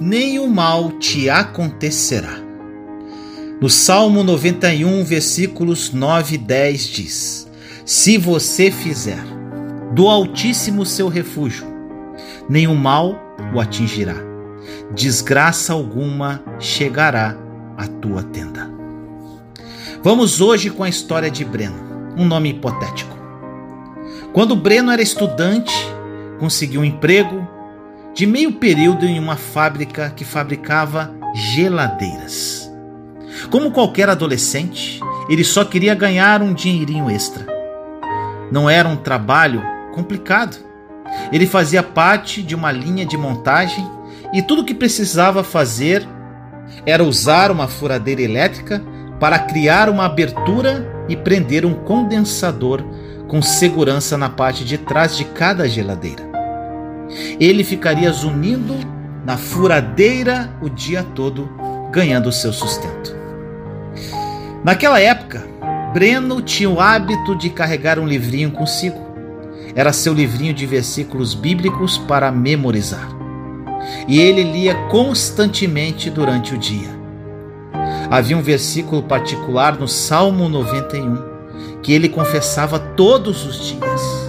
nem o mal te acontecerá. No Salmo 91, versículos 9 e 10 diz: Se você fizer do Altíssimo seu refúgio, nenhum mal o atingirá, desgraça alguma chegará à tua tenda. Vamos hoje com a história de Breno, um nome hipotético. Quando Breno era estudante, conseguiu um emprego de meio período em uma fábrica que fabricava geladeiras. Como qualquer adolescente, ele só queria ganhar um dinheirinho extra. Não era um trabalho complicado. Ele fazia parte de uma linha de montagem e tudo o que precisava fazer era usar uma furadeira elétrica para criar uma abertura e prender um condensador com segurança na parte de trás de cada geladeira. Ele ficaria zunindo na furadeira o dia todo, ganhando seu sustento. Naquela época, Breno tinha o hábito de carregar um livrinho consigo. Era seu livrinho de versículos bíblicos para memorizar. E ele lia constantemente durante o dia. Havia um versículo particular no Salmo 91 que ele confessava todos os dias,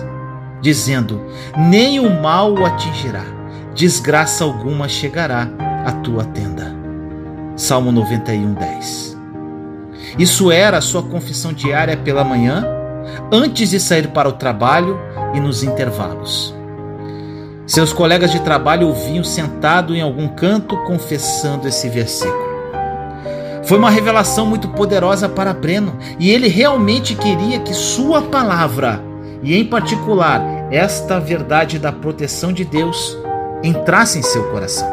dizendo: Nem o mal o atingirá, desgraça alguma chegará à tua tenda. Salmo 91, 10. Isso era a sua confissão diária pela manhã, antes de sair para o trabalho e nos intervalos. Seus colegas de trabalho o vinham sentado em algum canto confessando esse versículo. Foi uma revelação muito poderosa para Breno e ele realmente queria que sua palavra, e em particular esta verdade da proteção de Deus, entrasse em seu coração.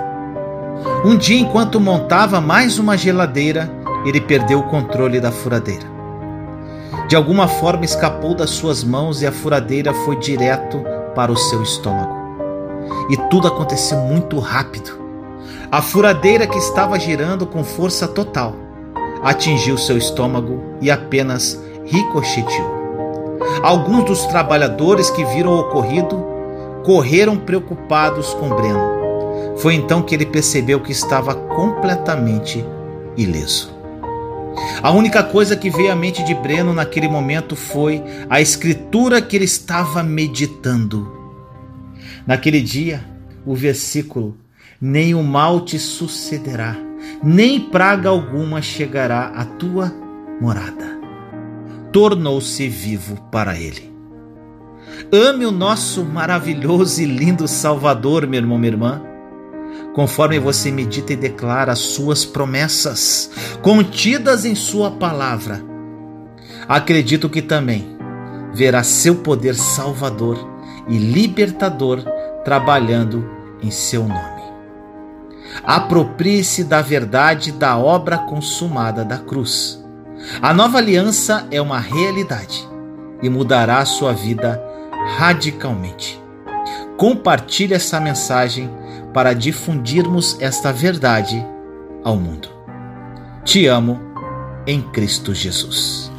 Um dia, enquanto montava mais uma geladeira, ele perdeu o controle da furadeira. De alguma forma escapou das suas mãos e a furadeira foi direto para o seu estômago. E tudo aconteceu muito rápido. A furadeira que estava girando com força total atingiu seu estômago e apenas ricocheteou. Alguns dos trabalhadores que viram o ocorrido correram preocupados com Breno. Foi então que ele percebeu que estava completamente ileso. A única coisa que veio à mente de Breno naquele momento foi a escritura que ele estava meditando. Naquele dia, o versículo nem o mal te sucederá, nem praga alguma chegará à tua morada. Tornou-se vivo para ele. Ame o nosso maravilhoso e lindo Salvador, meu irmão, minha irmã, conforme você medita e declara as suas promessas contidas em Sua palavra. Acredito que também verá seu poder salvador e libertador trabalhando em seu nome. Aproprie-se da verdade da obra consumada da cruz. A nova aliança é uma realidade e mudará a sua vida radicalmente. Compartilhe essa mensagem para difundirmos esta verdade ao mundo. Te amo em Cristo Jesus.